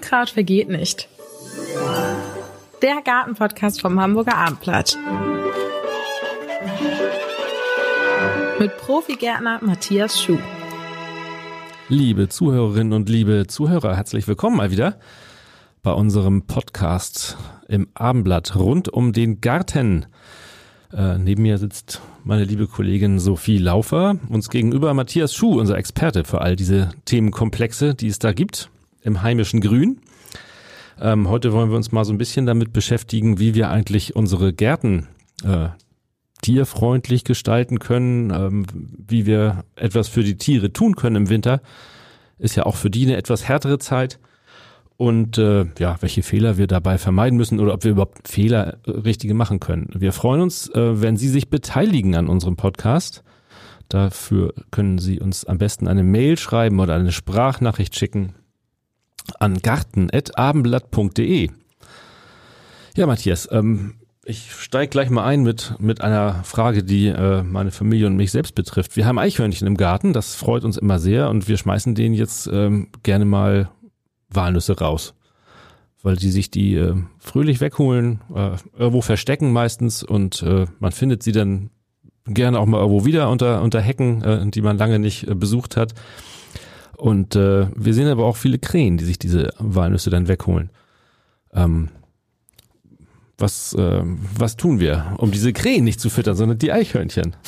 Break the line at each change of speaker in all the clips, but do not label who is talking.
Unkraut vergeht nicht. Der Gartenpodcast vom Hamburger Abendblatt. Mit Profigärtner Matthias Schuh.
Liebe Zuhörerinnen und liebe Zuhörer, herzlich willkommen mal wieder bei unserem Podcast im Abendblatt rund um den Garten. Äh, neben mir sitzt meine liebe Kollegin Sophie Laufer, uns gegenüber Matthias Schuh, unser Experte für all diese Themenkomplexe, die es da gibt im heimischen Grün. Ähm, heute wollen wir uns mal so ein bisschen damit beschäftigen, wie wir eigentlich unsere Gärten äh, tierfreundlich gestalten können, ähm, wie wir etwas für die Tiere tun können im Winter. Ist ja auch für die eine etwas härtere Zeit. Und äh, ja, welche Fehler wir dabei vermeiden müssen oder ob wir überhaupt Fehler äh, richtige machen können. Wir freuen uns, äh, wenn Sie sich beteiligen an unserem Podcast. Dafür können Sie uns am besten eine Mail schreiben oder eine Sprachnachricht schicken an garten.abendblatt.de. Ja, Matthias, ähm, ich steige gleich mal ein mit, mit einer Frage, die äh, meine Familie und mich selbst betrifft. Wir haben Eichhörnchen im Garten, das freut uns immer sehr und wir schmeißen denen jetzt ähm, gerne mal Walnüsse raus. Weil die sich die äh, fröhlich wegholen, äh, irgendwo verstecken meistens und äh, man findet sie dann gerne auch mal irgendwo wieder unter, unter Hecken, äh, die man lange nicht äh, besucht hat. Und äh, wir sehen aber auch viele Krähen, die sich diese Walnüsse dann wegholen. Ähm, was, äh, was tun wir, um diese Krähen nicht zu füttern, sondern die Eichhörnchen?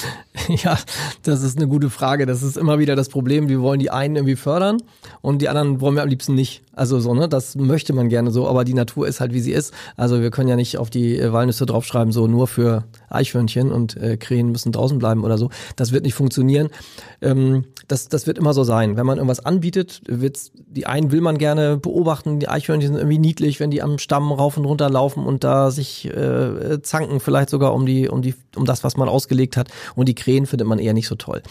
Ja, das ist eine gute Frage. Das ist immer wieder das Problem. Wir wollen die einen irgendwie fördern und die anderen wollen wir am liebsten nicht. Also so, ne, das möchte man gerne so, aber die Natur ist halt wie sie ist. Also wir können ja nicht auf die äh, Walnüsse draufschreiben, so nur für Eichhörnchen und äh, Krähen müssen draußen bleiben oder so. Das wird nicht funktionieren. Ähm, das, das wird immer so sein. Wenn man irgendwas anbietet, wird's, die einen will man gerne beobachten, die Eichhörnchen sind irgendwie niedlich, wenn die am Stamm rauf und runter laufen und da sich äh, zanken, vielleicht sogar um die, um die, um das, was man ausgelegt hat. Und die Krähen findet man eher nicht so toll.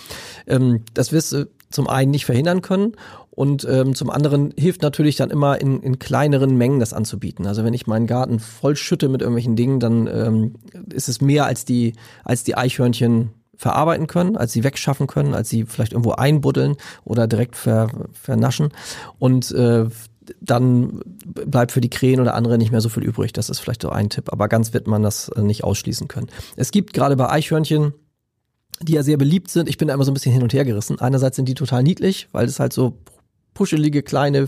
Ähm, das wirst zum einen nicht verhindern können und ähm, zum anderen hilft natürlich dann immer in, in kleineren Mengen das anzubieten. Also wenn ich meinen Garten voll schütte mit irgendwelchen Dingen, dann ähm, ist es mehr als die, als die Eichhörnchen verarbeiten können, als sie wegschaffen können, als sie vielleicht irgendwo einbuddeln oder direkt ver, vernaschen. Und äh, dann bleibt für die Krähen oder andere nicht mehr so viel übrig. Das ist vielleicht so ein Tipp. Aber ganz wird man das äh, nicht ausschließen können. Es gibt gerade bei Eichhörnchen die ja sehr beliebt sind. Ich bin da immer so ein bisschen hin und her gerissen. Einerseits sind die total niedlich, weil es halt so puschelige kleine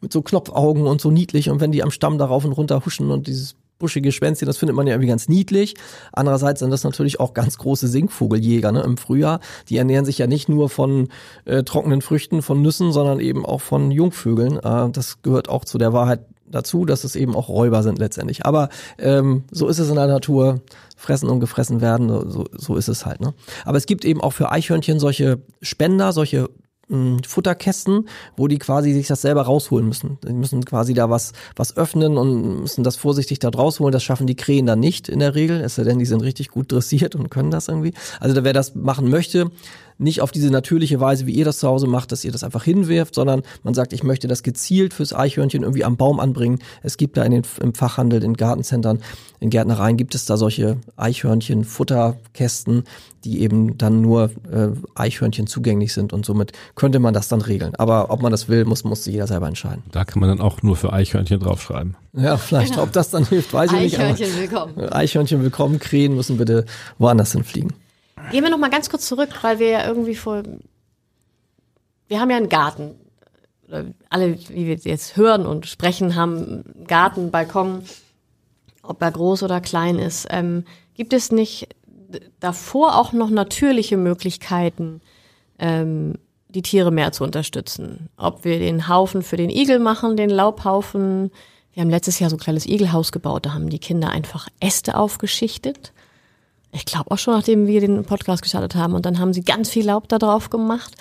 mit so Knopfaugen und so niedlich und wenn die am Stamm darauf und runter huschen und dieses buschige Schwänzchen, das findet man ja irgendwie ganz niedlich. Andererseits sind das natürlich auch ganz große Singvogeljäger ne, im Frühjahr. Die ernähren sich ja nicht nur von äh, trockenen Früchten, von Nüssen, sondern eben auch von Jungvögeln. Äh, das gehört auch zu der Wahrheit dazu, dass es eben auch Räuber sind letztendlich. Aber ähm, so ist es in der Natur, fressen und gefressen werden, so, so ist es halt. Ne? Aber es gibt eben auch für Eichhörnchen solche Spender, solche Futterkästen, wo die quasi sich das selber rausholen müssen. Die müssen quasi da was, was öffnen und müssen das vorsichtig da rausholen. Das schaffen die Krähen dann nicht in der Regel, es sei denn, die sind richtig gut dressiert und können das irgendwie. Also wer das machen möchte, nicht auf diese natürliche Weise, wie ihr das zu Hause macht, dass ihr das einfach hinwirft, sondern man sagt, ich möchte das gezielt fürs Eichhörnchen irgendwie am Baum anbringen. Es gibt da in den, im Fachhandel, in Gartencentern, in Gärtnereien gibt es da solche Eichhörnchen-Futterkästen, die eben dann nur äh, Eichhörnchen zugänglich sind und somit könnte man das dann regeln. Aber ob man das will, muss, muss jeder selber entscheiden.
Da kann man dann auch nur für Eichhörnchen draufschreiben.
Ja, vielleicht, genau. ob das dann hilft, weiß ich nicht.
Eichhörnchen willkommen.
Eichhörnchen willkommen, Krähen müssen bitte woanders hinfliegen.
Gehen wir noch mal ganz kurz zurück, weil wir ja irgendwie vor, wir haben ja einen Garten. Alle, wie wir jetzt hören und sprechen, haben einen Garten, Balkon, ob er groß oder klein ist. Ähm, gibt es nicht davor auch noch natürliche Möglichkeiten, ähm, die Tiere mehr zu unterstützen? Ob wir den Haufen für den Igel machen, den Laubhaufen. Wir haben letztes Jahr so ein kleines Igelhaus gebaut, da haben die Kinder einfach Äste aufgeschichtet ich glaube auch schon, nachdem wir den Podcast gestartet haben. Und dann haben sie ganz viel Laub da drauf gemacht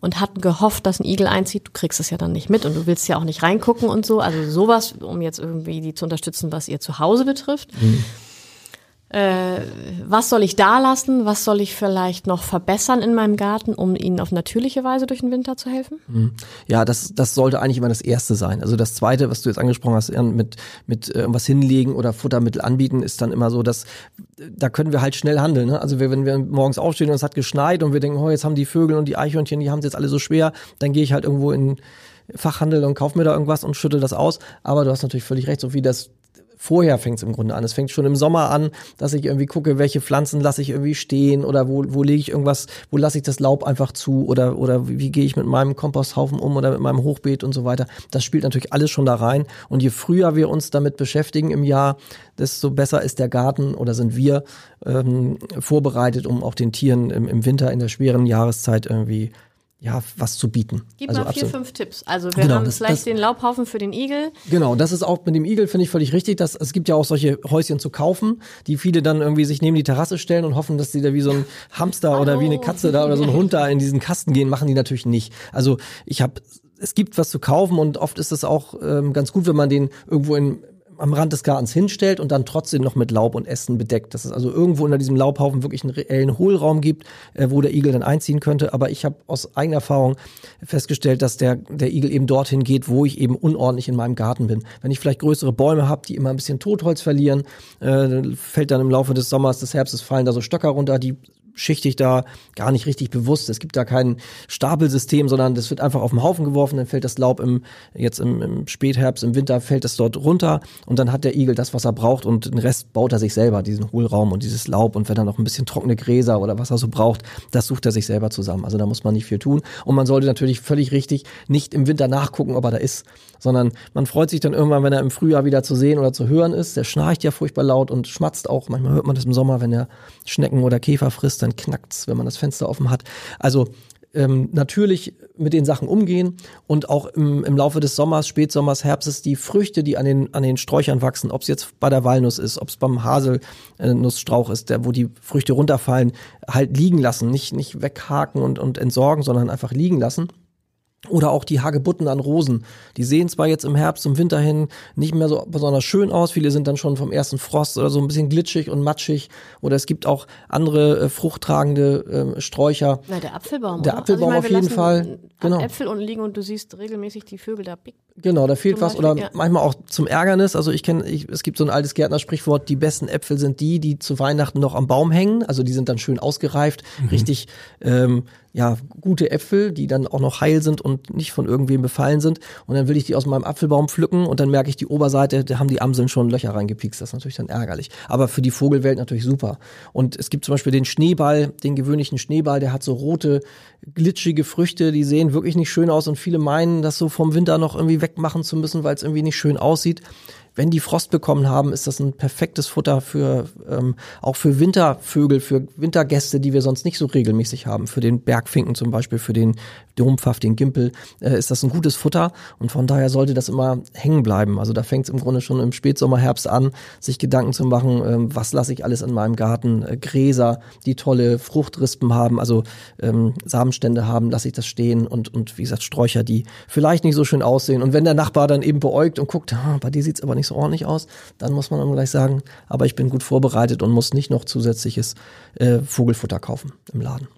und hatten gehofft, dass ein Igel einzieht. Du kriegst es ja dann nicht mit und du willst ja auch nicht reingucken und so. Also sowas, um jetzt irgendwie die zu unterstützen, was ihr Zuhause betrifft. Mhm äh, was soll ich da lassen, was soll ich vielleicht noch verbessern in meinem Garten, um ihnen auf natürliche Weise durch den Winter zu helfen?
Mhm. Ja, das, das sollte eigentlich immer das Erste sein. Also das Zweite, was du jetzt angesprochen hast, mit, mit äh, was hinlegen oder Futtermittel anbieten, ist dann immer so, dass da können wir halt schnell handeln. Ne? Also wenn wir morgens aufstehen und es hat geschneit und wir denken, oh, jetzt haben die Vögel und die Eichhörnchen, die haben es jetzt alle so schwer, dann gehe ich halt irgendwo in Fachhandel und kaufe mir da irgendwas und schütte das aus. Aber du hast natürlich völlig recht, so wie das vorher fängt es im Grunde an. Es fängt schon im Sommer an, dass ich irgendwie gucke, welche Pflanzen lasse ich irgendwie stehen oder wo, wo lege ich irgendwas, wo lasse ich das Laub einfach zu oder, oder wie, wie gehe ich mit meinem Komposthaufen um oder mit meinem Hochbeet und so weiter. Das spielt natürlich alles schon da rein. Und je früher wir uns damit beschäftigen im Jahr, desto besser ist der Garten oder sind wir ähm, vorbereitet, um auch den Tieren im, im Winter in der schweren Jahreszeit irgendwie ja, was zu bieten.
Gib
also
mal vier,
absolut.
fünf Tipps. Also wir
Genau,
haben
das-
vielleicht
das-
den Laubhaufen für den Igel.
Genau, das ist auch mit dem Igel, finde ich völlig richtig. Dass, es gibt ja auch solche Häuschen zu kaufen, die viele dann irgendwie sich neben die Terrasse stellen und hoffen, dass die da wie so ein Hamster oder wie eine Katze da oder so ein Hund da in diesen Kasten gehen, machen die natürlich nicht. Also ich habe, es gibt was zu kaufen und oft ist es auch ähm, ganz gut, wenn man den irgendwo in am Rand des Gartens hinstellt und dann trotzdem noch mit Laub und Ästen bedeckt. Dass es also irgendwo unter diesem Laubhaufen wirklich einen reellen Hohlraum gibt, äh, wo der Igel dann einziehen könnte. Aber ich habe aus eigener Erfahrung festgestellt, dass der, der Igel eben dorthin geht, wo ich eben unordentlich in meinem Garten bin. Wenn ich vielleicht größere Bäume habe, die immer ein bisschen Totholz verlieren, äh, fällt dann im Laufe des Sommers, des Herbstes fallen da so Stöcker runter, die schichte ich da gar nicht richtig bewusst. Es gibt da kein Stapelsystem, sondern das wird einfach auf den Haufen geworfen, dann fällt das Laub im, jetzt im, im Spätherbst, im Winter fällt es dort runter und dann hat der Igel das, was er braucht und den Rest baut er sich selber, diesen Hohlraum und dieses Laub und wenn er noch ein bisschen trockene Gräser oder was er so braucht, das sucht er sich selber zusammen. Also da muss man nicht viel tun und man sollte natürlich völlig richtig nicht im Winter nachgucken, ob er da ist, sondern man freut sich dann irgendwann, wenn er im Frühjahr wieder zu sehen oder zu hören ist. Der schnarcht ja furchtbar laut und schmatzt auch. Manchmal hört man das im Sommer, wenn er Schnecken oder Käfer frisst, dann knackt's, wenn man das Fenster offen hat. Also ähm, natürlich mit den Sachen umgehen und auch im, im Laufe des Sommers, Spätsommers, Herbstes die Früchte, die an den, an den Sträuchern wachsen, ob es jetzt bei der Walnuss ist, ob es beim Haselnussstrauch ist, der, wo die Früchte runterfallen, halt liegen lassen, nicht, nicht weghaken und, und entsorgen, sondern einfach liegen lassen. Oder auch die Hagebutten an Rosen. Die sehen zwar jetzt im Herbst, im Winter hin nicht mehr so besonders schön aus. Viele sind dann schon vom ersten Frost oder so ein bisschen glitschig und matschig. Oder es gibt auch andere äh, fruchttragende äh, Sträucher.
Na, der Apfelbaum.
Der
oder?
Apfelbaum
ich meine,
auf jeden Fall, genau.
Äpfel unten liegen und du siehst regelmäßig die Vögel da pick.
Genau, da fehlt was. Oder
ja.
manchmal auch zum Ärgernis. Also ich kenne, ich, es gibt so ein altes Gärtnersprichwort, die besten Äpfel sind die, die zu Weihnachten noch am Baum hängen. Also die sind dann schön ausgereift, richtig ähm, ja, gute Äpfel, die dann auch noch heil sind und nicht von irgendwem befallen sind. Und dann will ich die aus meinem Apfelbaum pflücken und dann merke ich die Oberseite, da haben die Amseln schon Löcher reingepiekst. Das ist natürlich dann ärgerlich. Aber für die Vogelwelt natürlich super. Und es gibt zum Beispiel den Schneeball, den gewöhnlichen Schneeball, der hat so rote, glitschige Früchte, die sehen wirklich nicht schön aus und viele meinen, das so vom Winter noch irgendwie wegmachen zu müssen, weil es irgendwie nicht schön aussieht. Wenn die Frost bekommen haben, ist das ein perfektes Futter für ähm, auch für Wintervögel, für Wintergäste, die wir sonst nicht so regelmäßig haben. Für den Bergfinken zum Beispiel, für den Dompfaff, den Gimpel, äh, ist das ein gutes Futter und von daher sollte das immer hängen bleiben. Also da fängt es im Grunde schon im Spätsommer, Herbst an, sich Gedanken zu machen, ähm, was lasse ich alles in meinem Garten, äh, Gräser, die tolle Fruchtrispen haben, also ähm, Samenstände haben, lasse ich das stehen und und wie gesagt Sträucher, die vielleicht nicht so schön aussehen. Und wenn der Nachbar dann eben beäugt und guckt, ah, bei dir sieht's aber nicht so ordentlich aus, dann muss man dann gleich sagen, aber ich bin gut vorbereitet und muss nicht noch zusätzliches äh, Vogelfutter kaufen im Laden.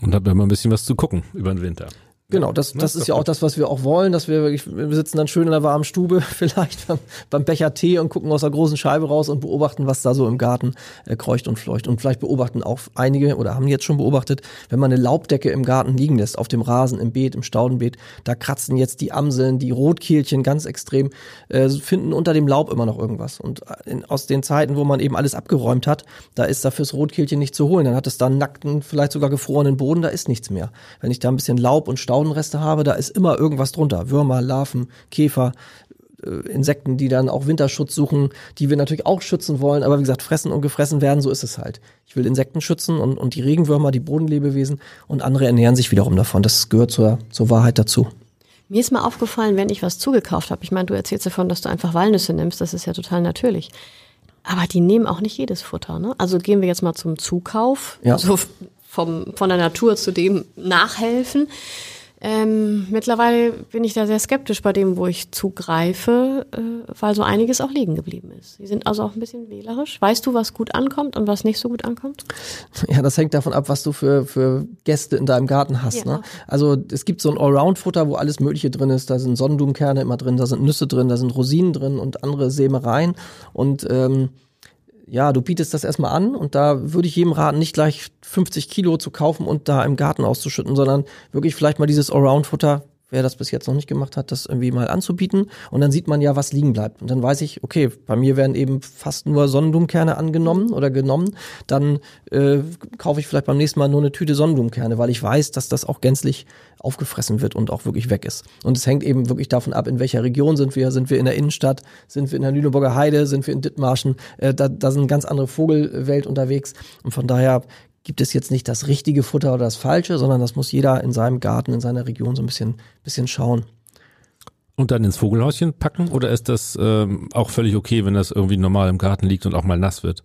Und habt immer ein bisschen was zu gucken über den Winter.
Genau, das,
Ne,
das
ist
ja auch das, was wir auch wollen, dass wir wirklich, wir sitzen dann schön in der warmen Stube, vielleicht beim, beim Becher Tee und gucken aus der großen Scheibe raus und beobachten, was da so im Garten äh, kreucht und fleucht. Und vielleicht beobachten auch einige oder haben jetzt schon beobachtet, wenn man eine Laubdecke im Garten liegen lässt, auf dem Rasen, im Beet, im Staudenbeet, da kratzen jetzt die Amseln, die Rotkehlchen ganz extrem, äh, finden unter dem Laub immer noch irgendwas. Und in, aus den Zeiten, wo man eben alles abgeräumt hat, da ist da fürs Rotkehlchen nicht zu holen. Dann hat es da einen nackten, vielleicht sogar gefrorenen Boden, da ist nichts mehr. Wenn ich da ein bisschen Laub und Staudenreste habe, da ist immer irgendwas drunter. Würmer, Larven, Käfer, äh, Insekten, die dann auch Winterschutz suchen, die wir natürlich auch schützen wollen, aber wie gesagt, fressen und gefressen werden, so ist es halt. Ich will Insekten schützen und, und die Regenwürmer, die Bodenlebewesen und andere ernähren sich wiederum davon. Das gehört zur, zur Wahrheit dazu.
Mir ist mal aufgefallen, wenn ich was zugekauft habe. Ich meine, du erzählst davon, dass du einfach Walnüsse nimmst. Das ist ja total natürlich. Aber die nehmen auch nicht jedes Futter. Ne? Also gehen wir jetzt mal zum Zukauf.
Ja.
Also f- vom, von der Natur zu dem nachhelfen. Ähm, mittlerweile bin ich da sehr skeptisch bei dem, wo ich zugreife, äh, weil so einiges auch liegen geblieben ist. Sie sind also auch ein bisschen wählerisch. Weißt du, was gut ankommt und was nicht so gut ankommt?
Ja, das hängt davon ab, was du für, für Gäste in deinem Garten hast.
Ja.
Ne? Also es gibt so ein Allround-Futter, wo alles Mögliche drin ist. Da sind Sonnenblumenkerne immer drin, da sind Nüsse drin, da sind Rosinen drin und andere Sämereien. Und ähm, ja, du bietest das erstmal an und da würde ich jedem raten, nicht gleich 50 Kilo zu kaufen und da im Garten auszuschütten, sondern wirklich vielleicht mal dieses Allround-Futter wer das bis jetzt noch nicht gemacht hat, das irgendwie mal anzubieten. Und dann sieht man ja, was liegen bleibt. Und dann weiß ich, okay, bei mir werden eben fast nur Sonnenblumenkerne angenommen oder genommen. Dann äh, kaufe ich vielleicht beim nächsten Mal nur eine Tüte Sonnenblumenkerne, weil ich weiß, dass das auch gänzlich aufgefressen wird und auch wirklich weg ist. Und es hängt eben wirklich davon ab, in welcher Region sind wir. Sind wir in der Innenstadt? Sind wir in der Lüneburger Heide? Sind wir in Dithmarschen? Äh, da, da sind ganz andere Vogelwelt unterwegs. Und von daher gibt es jetzt nicht das richtige Futter oder das falsche, sondern das muss jeder in seinem Garten, in seiner Region so ein bisschen, bisschen schauen.
Und dann ins Vogelhäuschen packen oder ist das ähm, auch völlig okay, wenn das irgendwie normal im Garten liegt und auch mal nass wird?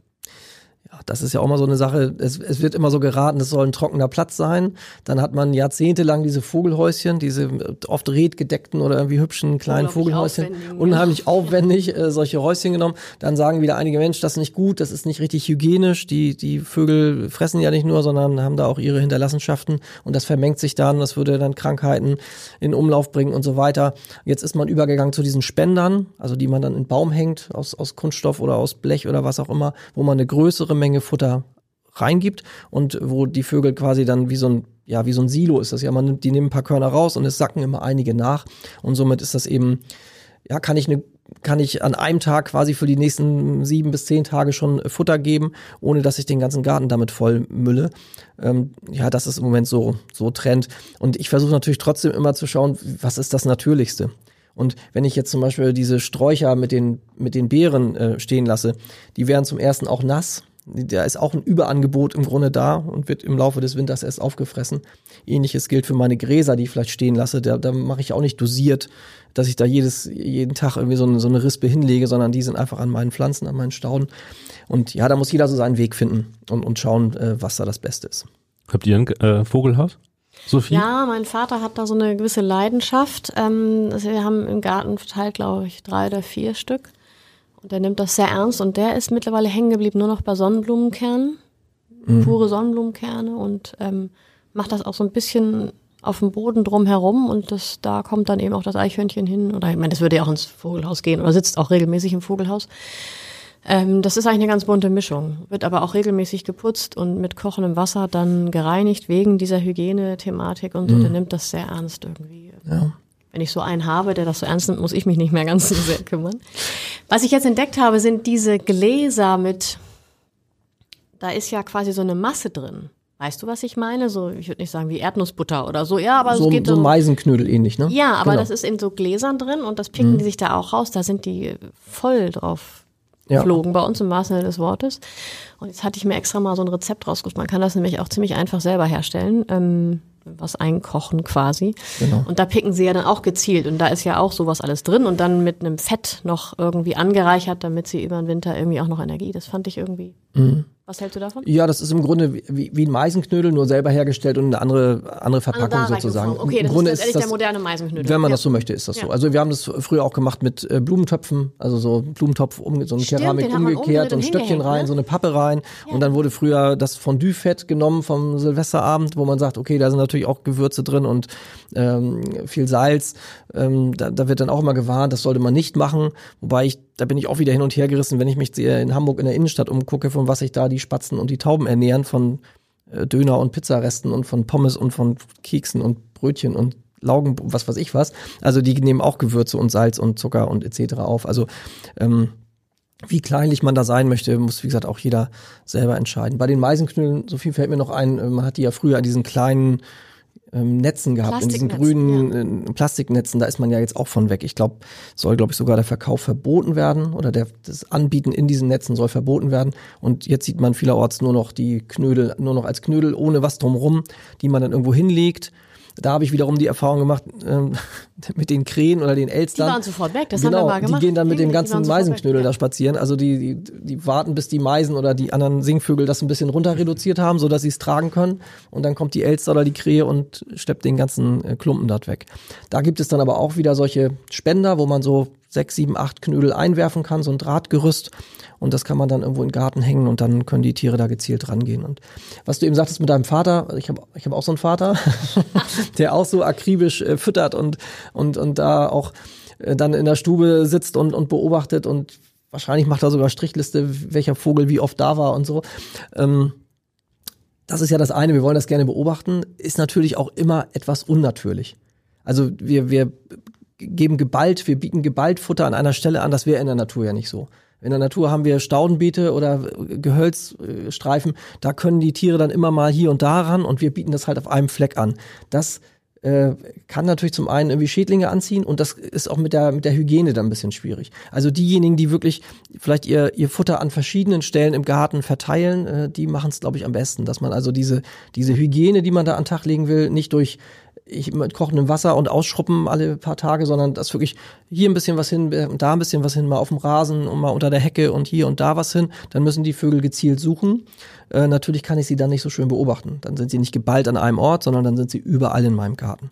Das ist ja auch mal so eine Sache. Es, es wird immer so geraten, es soll ein trockener Platz sein. Dann hat man jahrzehntelang diese Vogelhäuschen, diese oft redgedeckten oder irgendwie hübschen kleinen
Unheimlich
Vogelhäuschen.
aufwendig,
Unheimlich aufwendig, äh, solche Häuschen genommen. Dann sagen wieder einige Mensch, das ist nicht gut, das ist nicht richtig hygienisch. Die, die Vögel fressen ja nicht nur, sondern haben da auch ihre Hinterlassenschaften und das vermengt sich dann, das würde dann Krankheiten in Umlauf bringen und so weiter. Jetzt ist man übergegangen zu diesen Spendern, also die man dann in Baum hängt, aus, aus Kunststoff oder aus Blech oder was auch immer, wo man eine größere Menge Futter reingibt und wo die Vögel quasi dann wie so ein ja wie so ein Silo ist das ja man nimmt die nehmen ein paar Körner raus und es sacken immer einige nach und somit ist das eben ja kann ich eine kann ich an einem Tag quasi für die nächsten sieben bis zehn Tage schon Futter geben, ohne dass ich den ganzen Garten damit voll mülle. Ähm, ja, das ist im Moment so, so Trend. Und ich versuche natürlich trotzdem immer zu schauen, was ist das Natürlichste. Und wenn ich jetzt zum Beispiel diese Sträucher mit den, mit den Beeren äh, stehen lasse, die werden zum ersten auch nass. Da ist auch ein Überangebot im Grunde da und wird im Laufe des Winters erst aufgefressen. Ähnliches gilt für meine Gräser, die ich vielleicht stehen lasse. Da, da mache ich auch nicht dosiert, dass ich da jedes, jeden Tag irgendwie so eine, so eine Rispe hinlege, sondern die sind einfach an meinen Pflanzen, an meinen Stauden. Und ja, da muss jeder so seinen Weg finden und, und schauen, äh, was da das Beste ist.
Habt ihr ein äh, Vogelhaus? Sophie?
Ja, mein Vater hat da so eine gewisse Leidenschaft. Ähm, wir haben im Garten verteilt, glaube ich, drei oder vier Stück. Und der nimmt das sehr ernst und der ist mittlerweile hängen geblieben nur noch bei Sonnenblumenkernen, pure Sonnenblumenkerne und ähm, macht das auch so ein bisschen auf dem Boden drum herum und das, da kommt dann eben auch das Eichhörnchen hin. Oder ich meine, das würde ja auch ins Vogelhaus gehen oder sitzt auch regelmäßig im Vogelhaus. Ähm, das ist eigentlich eine ganz bunte Mischung, wird aber auch regelmäßig geputzt und mit kochendem Wasser dann gereinigt wegen dieser Hygiene-Thematik und so. Der nimmt das sehr ernst irgendwie.
Ja.
Wenn ich so einen habe, der das so ernst nimmt, muss ich mich nicht mehr ganz so sehr kümmern. Was ich jetzt entdeckt habe, sind diese Gläser mit, da ist ja quasi so eine Masse drin. Weißt du, was ich meine? So, ich würde nicht sagen wie Erdnussbutter oder so. Ja, aber
So,
es geht
so
so.
Meisenknödel ähnlich, ne?
Ja, aber
Genau.
das ist in so Gläsern drin und das picken die sich da auch raus. Da sind die voll drauf
Ja.
geflogen, bei uns im wahrsten Sinne des Wortes. Und jetzt hatte ich mir extra mal so ein Rezept rausgesucht. Man kann das nämlich auch ziemlich einfach selber herstellen. Ähm, was einkochen quasi.
Genau.
Und da picken sie ja dann auch gezielt. Und da ist ja auch sowas alles drin und dann mit einem Fett noch irgendwie angereichert, damit sie über den Winter irgendwie auch noch Energie. Das fand ich irgendwie.
Mhm.
Was hältst du davon?
Ja, das ist im Grunde wie, wie ein Meisenknödel, nur selber hergestellt und eine andere, andere Verpackung
da
sozusagen.
Okay,
Im
das
Grunde
ist letztendlich der moderne Meisenknödel.
Wenn man
Ja.
das so möchte, ist das
Ja.
so. Also wir haben das früher auch gemacht mit äh, Blumentöpfen, also so Blumentopf, um, so eine
Stimmt,
Keramik umgekehrt, so ein
umgedreht und
Stöckchen rein,
ne?
so eine Pappe rein. Und dann wurde früher das Fondue-Fett genommen vom Silvesterabend, wo man sagt, okay, da sind natürlich auch Gewürze drin und ähm, viel Salz. Ähm, da, da wird dann auch immer gewarnt, das sollte man nicht machen. Wobei ich, da bin ich auch wieder hin und her gerissen, wenn ich mich in Hamburg in der Innenstadt umgucke, von was sich da die Spatzen und die Tauben ernähren, von äh, Döner und Pizzaresten und von Pommes und von Keksen und Brötchen und Laugen, was weiß ich was. Also die nehmen auch Gewürze und Salz und Zucker und etc. auf. Also ähm, wie kleinlich man da sein möchte, muss wie gesagt auch jeder selber entscheiden. Bei den Meisenknüllen, so viel fällt mir noch ein, äh, man hat die ja früher an diesen kleinen ähm, Netzen gehabt, in diesen grünen äh, Plastiknetzen, da ist man ja jetzt auch von weg. Ich glaube, soll, glaube ich, sogar der Verkauf verboten werden oder der, das Anbieten in diesen Netzen soll verboten werden. Und jetzt sieht man vielerorts nur noch die Knödel, nur noch als Knödel ohne was drumrum, die man dann irgendwo hinlegt. Da habe ich wiederum die Erfahrung gemacht ähm, mit den Krähen oder den Elstern.
Die waren sofort weg, das
genau,
haben wir mal gemacht.
Die gehen dann mit dem ganzen Meisenknödel
ja.
da spazieren. Also die, die, die warten, bis die Meisen oder die anderen Singvögel das ein bisschen runter reduziert haben, so dass sie es tragen können. Und dann kommt die Elster oder die Krähe und steppt den ganzen äh, Klumpen dort weg. Da gibt es dann aber auch wieder solche Spender, wo man so sechs, sieben, acht Knödel einwerfen kann, so ein Drahtgerüst. Und das kann man dann irgendwo in den Garten hängen und dann können die Tiere da gezielt rangehen. Und was du eben sagtest mit deinem Vater, ich habe ich hab auch so einen Vater, der auch so akribisch äh, füttert und, und, und da auch äh, dann in der Stube sitzt und, und beobachtet und wahrscheinlich macht er sogar Strichliste, welcher Vogel wie oft da war und so. Ähm, das ist ja das eine, wir wollen das gerne beobachten, ist natürlich auch immer etwas unnatürlich. Also wir, wir geben geballt, wir bieten geballt Futter an einer Stelle an, das wäre in der Natur ja nicht so. In der Natur haben wir Staudenbeete oder Gehölzstreifen, da können die Tiere dann immer mal hier und da ran und wir bieten das halt auf einem Fleck an. Das äh, kann natürlich zum einen irgendwie Schädlinge anziehen und das ist auch mit der mit der Hygiene dann ein bisschen schwierig. Also diejenigen, die wirklich vielleicht ihr ihr Futter an verschiedenen Stellen im Garten verteilen, äh, die machen es glaube ich am besten, dass man also diese diese Hygiene, die man da an den Tag legen will, nicht durch ich mit kochendem Wasser und ausschruppen alle paar Tage, sondern das wirklich hier ein bisschen was hin und da ein bisschen was hin, mal auf dem Rasen und mal unter der Hecke und hier und da was hin. Dann müssen die Vögel gezielt suchen. Äh, natürlich kann ich sie dann nicht so schön beobachten. Dann sind sie nicht geballt an einem Ort, sondern dann sind sie überall in meinem Garten.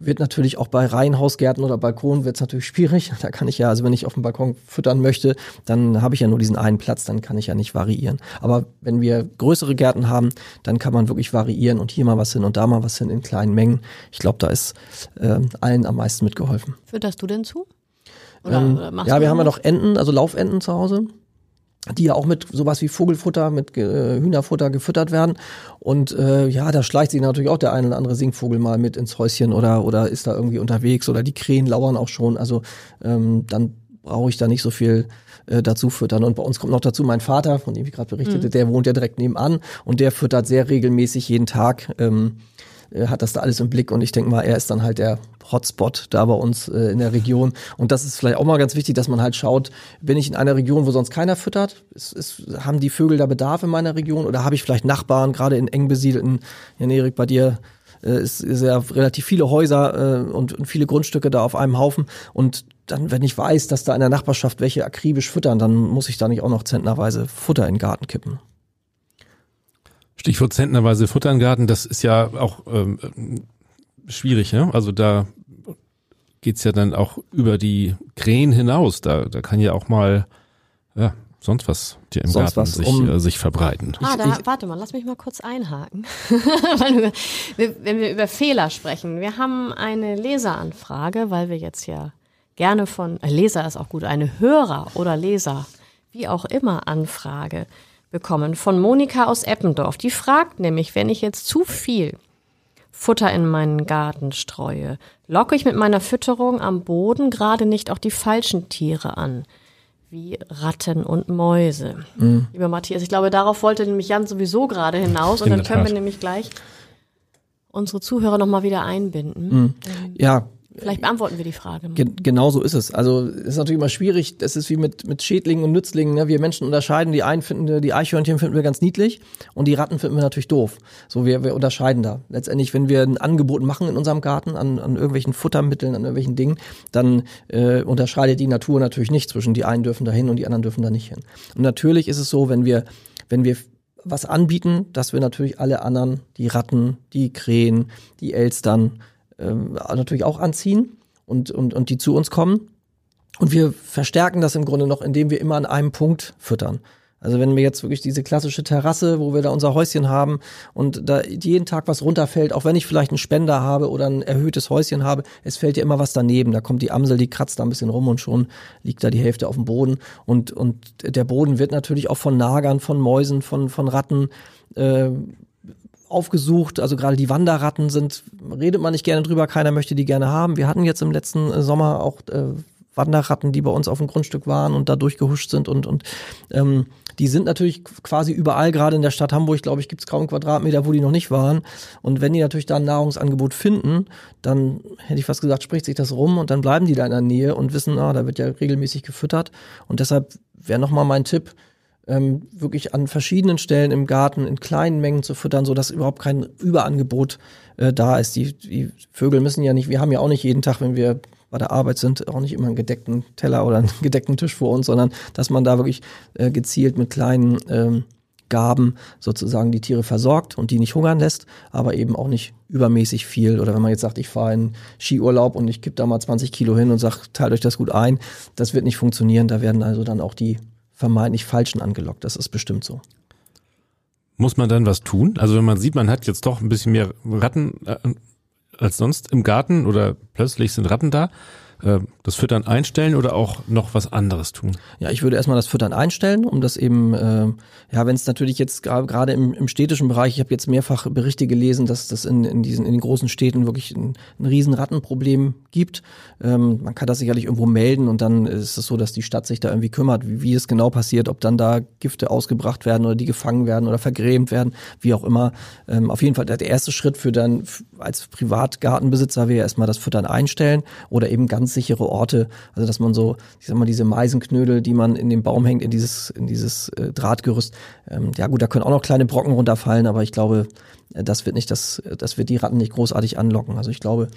Wird natürlich auch bei Reihenhausgärten oder Balkonen wird es natürlich schwierig. Da kann ich ja, also wenn ich auf dem Balkon füttern möchte, dann habe ich ja nur diesen einen Platz, dann kann ich ja nicht variieren. Aber wenn wir größere Gärten haben, dann kann man wirklich variieren und hier mal was hin und da mal was hin in kleinen Mengen. Ich glaube, da ist äh, allen am meisten mitgeholfen.
Fütterst du denn zu?
Oder, ähm, oder ja, wir haben ja noch Enten, also Laufenten zu Hause die ja auch mit sowas wie Vogelfutter, mit äh, Hühnerfutter gefüttert werden. Und äh, ja, da schleicht sich natürlich auch der ein oder andere Singvogel mal mit ins Häuschen oder, oder ist da irgendwie unterwegs oder die Krähen lauern auch schon. Also ähm, dann brauche ich da nicht so viel äh, dazu füttern. Und bei uns kommt noch dazu mein Vater, von dem ich gerade berichtete, mhm. der wohnt ja direkt nebenan und der füttert sehr regelmäßig jeden Tag. Ähm, äh, hat das da alles im Blick und ich denke mal, er ist dann halt der Hotspot da bei uns äh, in der Region. Und das ist vielleicht auch mal ganz wichtig, dass man halt schaut, bin ich in einer Region, wo sonst keiner füttert? Ist, ist, haben die Vögel da Bedarf in meiner Region? Oder habe ich vielleicht Nachbarn, gerade in eng besiedelten, Jan Erik, bei dir äh, ist, ist ja relativ viele Häuser äh, und, und viele Grundstücke da auf einem Haufen. Und dann, wenn ich weiß, dass da in der Nachbarschaft welche akribisch füttern, dann muss ich da nicht auch noch zentnerweise Futter in den Garten kippen.
Stichwort zentnerweise Futter im Garten, das ist ja auch ähm, schwierig, ja? Also da geht's ja dann auch über die Krähen hinaus. Da, da kann ja auch mal ja, sonst was dir im sonst Garten was, sich, um äh, sich verbreiten.
Ah, da, warte mal, lass mich mal kurz einhaken. Wenn wir über Fehler sprechen. Wir haben eine Leseranfrage, weil wir jetzt ja gerne von, äh, Leser ist auch gut, eine Hörer oder Leser, wie auch immer, Anfrage bekommen von Monika aus Eppendorf. Die fragt nämlich, wenn ich jetzt zu viel Futter in meinen Garten streue, locke ich mit meiner Fütterung am Boden gerade nicht auch die falschen Tiere an, wie Ratten und Mäuse. Mhm. Lieber Matthias, ich glaube, darauf wollte nämlich Jan sowieso gerade hinaus und dann können wir nämlich gleich unsere Zuhörer nochmal wieder einbinden.
Mhm. Ja,
Vielleicht beantworten wir die Frage.
Ge genau so ist es. Also es ist natürlich immer schwierig. Das ist wie mit, mit Schädlingen und Nützlingen. Ne? Wir Menschen unterscheiden. Die einen finden, die Eichhörnchen finden wir ganz niedlich und die Ratten finden wir natürlich doof. So wir, wir unterscheiden da. Letztendlich, wenn wir ein Angebot machen in unserem Garten an, an irgendwelchen Futtermitteln, an irgendwelchen Dingen, dann äh, unterscheidet die Natur natürlich nicht zwischen die einen dürfen da hin und die anderen dürfen da nicht hin. Und natürlich ist es so, wenn wir, wenn wir was anbieten, dass wir natürlich alle anderen, die Ratten, die Krähen, die Elstern, ähm, natürlich auch anziehen und, und, und die zu uns kommen. Und wir verstärken das im Grunde noch, indem wir immer an einem Punkt füttern. Also wenn wir jetzt wirklich diese klassische Terrasse, wo wir da unser Häuschen haben und da jeden Tag was runterfällt, auch wenn ich vielleicht einen Spender habe oder ein erhöhtes Häuschen habe, es fällt ja immer was daneben. Da kommt die Amsel, die kratzt da ein bisschen rum und schon liegt da die Hälfte auf dem Boden. Und, und der Boden wird natürlich auch von Nagern, von Mäusen, von, von Ratten äh, aufgesucht. Also gerade die Wanderratten sind, redet man nicht gerne drüber, keiner möchte die gerne haben. Wir hatten jetzt im letzten äh, Sommer auch äh, Wanderratten, die bei uns auf dem Grundstück waren und da durchgehuscht sind und, und ähm, die sind natürlich quasi überall, gerade in der Stadt Hamburg, glaube ich, gibt es kaum Quadratmeter, wo die noch nicht waren. Und wenn die natürlich da ein Nahrungsangebot finden, dann hätte ich fast gesagt, spricht sich das rum und dann bleiben die da in der Nähe und wissen, ah, da wird ja regelmäßig gefüttert. Und deshalb wäre nochmal mein Tipp, ähm, wirklich an verschiedenen Stellen im Garten in kleinen Mengen zu füttern, so dass überhaupt kein Überangebot äh, da ist. Die, die Vögel müssen ja nicht, wir haben ja auch nicht jeden Tag, wenn wir bei der Arbeit sind, auch nicht immer einen gedeckten Teller oder einen gedeckten Tisch vor uns, sondern dass man da wirklich äh, gezielt mit kleinen ähm, Gaben sozusagen die Tiere versorgt und die nicht hungern lässt, aber eben auch nicht übermäßig viel. Oder wenn man jetzt sagt, ich fahre in Skiurlaub und ich kipp da mal 20 Kilo hin und sag, teilt euch das gut ein, das wird nicht funktionieren. Da werden also dann auch die vermeintlich Falschen angelockt. Das ist bestimmt so.
Muss man dann was tun? Also wenn man sieht, man hat jetzt doch ein bisschen mehr Ratten äh, als sonst im Garten oder plötzlich sind Ratten da, äh, das Füttern einstellen oder auch noch was anderes tun?
Ja, ich würde erstmal das Füttern einstellen, um das eben, äh, ja, wenn es natürlich jetzt gerade im, im städtischen Bereich, ich habe jetzt mehrfach Berichte gelesen, dass das in, in diesen in den großen Städten wirklich ein, ein riesen gibt. Ähm, man kann das sicherlich irgendwo melden und dann ist es so, dass die Stadt sich da irgendwie kümmert, wie, wie es genau passiert, ob dann da Gifte ausgebracht werden oder die gefangen werden oder vergrämt werden, wie auch immer. Ähm, auf jeden Fall der erste Schritt für dann als Privatgartenbesitzer wäre erstmal das Füttern einstellen oder eben ganz sichere Orte, also dass man so, ich sag mal, diese Meisenknödel, die man in den Baum hängt, in dieses, in dieses äh, Drahtgerüst, ähm, ja gut, da können auch noch kleine Brocken runterfallen, aber ich glaube, äh, das wird nicht das, das wird die Ratten nicht großartig anlocken. Also ich glaube,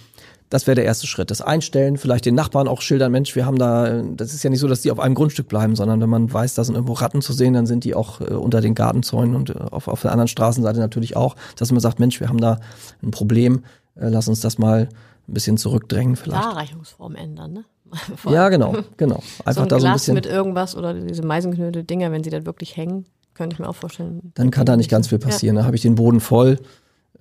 das wäre der erste Schritt. Das Einstellen, vielleicht den Nachbarn auch schildern, Mensch, wir haben da, das ist ja nicht so, dass die auf einem Grundstück bleiben, sondern wenn man weiß, da sind irgendwo Ratten zu sehen, dann sind die auch äh, unter den Gartenzäunen und äh, auf, auf der anderen Straßenseite natürlich auch, dass man sagt, Mensch, wir haben da ein Problem, äh, lass uns das mal ein bisschen zurückdrängen vielleicht.
Darreichungsform ändern, ne?
ja, genau, genau.
Einfach so ein da so ein bisschen mit irgendwas oder diese Meisenknödel-Dinger, wenn sie dann wirklich hängen, könnte ich mir auch vorstellen.
Dann kann da nicht ganz viel passieren. Ja. Da habe ich den Boden voll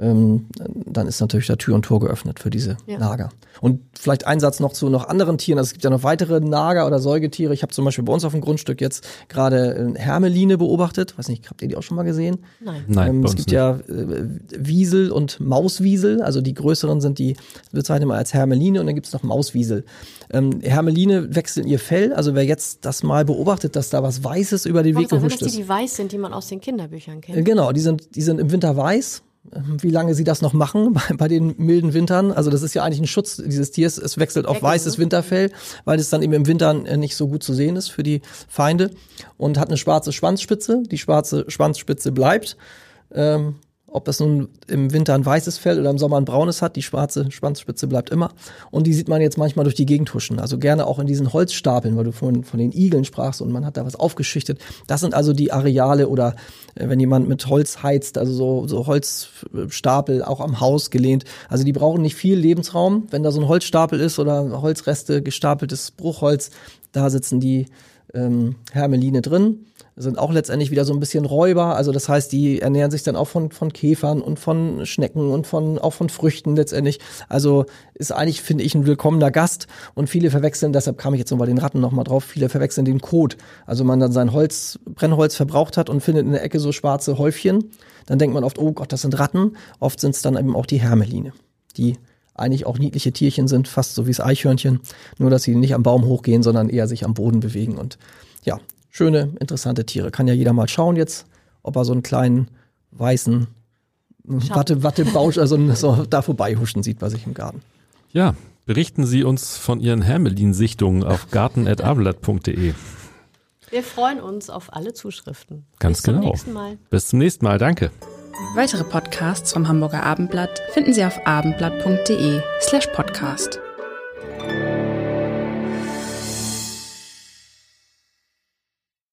ähm, dann ist natürlich da Tür und Tor geöffnet für diese ja. Nager. Und vielleicht ein Satz noch zu noch anderen Tieren. Also es gibt ja noch weitere Nager oder Säugetiere. Ich habe zum Beispiel bei uns auf dem Grundstück jetzt gerade äh, Hermeline beobachtet. Weiß nicht, habt ihr die auch schon mal gesehen?
Nein.
Nein ähm, es gibt nicht. ja äh, Wiesel und Mauswiesel. Also die größeren sind die, bezeichnen wir als Hermeline und dann gibt es noch Mauswiesel. Ähm, Hermeline wechseln ihr Fell. Also wer jetzt das mal beobachtet, dass da was Weißes über den Weg gehuscht ist.
dass die, die weiß sind, die man aus den Kinderbüchern kennt. Äh,
genau, die sind, die sind im Winter weiß wie lange sie das noch machen bei, bei, den milden Wintern. Also das ist ja eigentlich ein Schutz dieses Tiers. Es wechselt auf weißes ne? Winterfell, weil es dann eben im Winter äh, nicht so gut zu sehen ist für die Feinde und hat eine schwarze Schwanzspitze. Die schwarze Schwanzspitze bleibt. Ähm, ob das nun im Winter ein weißes Fell oder im Sommer ein braunes hat, die schwarze Schwanzspitze bleibt immer. Und die sieht man jetzt manchmal durch die Gegend huschen. Also gerne auch in diesen Holzstapeln, weil du vorhin von den Igeln sprachst und man hat da was aufgeschichtet. Das sind also die Areale oder äh, wenn jemand mit Holz heizt, also so, so Holzstapel auch am Haus gelehnt. Also die brauchen nicht viel Lebensraum. Wenn da so ein Holzstapel ist oder Holzreste, gestapeltes Bruchholz, da sitzen die ähm, Hermeline drin sind auch letztendlich wieder so ein bisschen Räuber. Also das heißt, die ernähren sich dann auch von, von Käfern und von Schnecken und von, auch von Früchten letztendlich. Also ist eigentlich, finde ich, ein willkommener Gast. Und viele verwechseln, deshalb kam ich jetzt nochmal den Ratten nochmal drauf, viele verwechseln den Kot. Also man dann sein Holz, Brennholz verbraucht hat und findet in der Ecke so schwarze Häufchen. Dann denkt man oft, oh Gott, das sind Ratten. Oft sind es dann eben auch die Hermeline, die eigentlich auch niedliche Tierchen sind, fast so wie das Eichhörnchen. Nur, dass sie nicht am Baum hochgehen, sondern eher sich am Boden bewegen. Und ja, schöne, interessante Tiere. Kann ja jeder mal schauen jetzt, ob er so einen kleinen weißen Watte, Wattebausch, also so da vorbeihuschen sieht bei sich im Garten.
Ja, berichten Sie uns von Ihren Hermelin-Sichtungen auf garten.ablatt.de.
Wir freuen uns auf alle Zuschriften.
Ganz
Bis
genau.
Bis zum nächsten Mal.
Bis zum nächsten Mal. Danke.
Weitere Podcasts vom Hamburger Abendblatt finden Sie auf abendblatt.de slash podcast.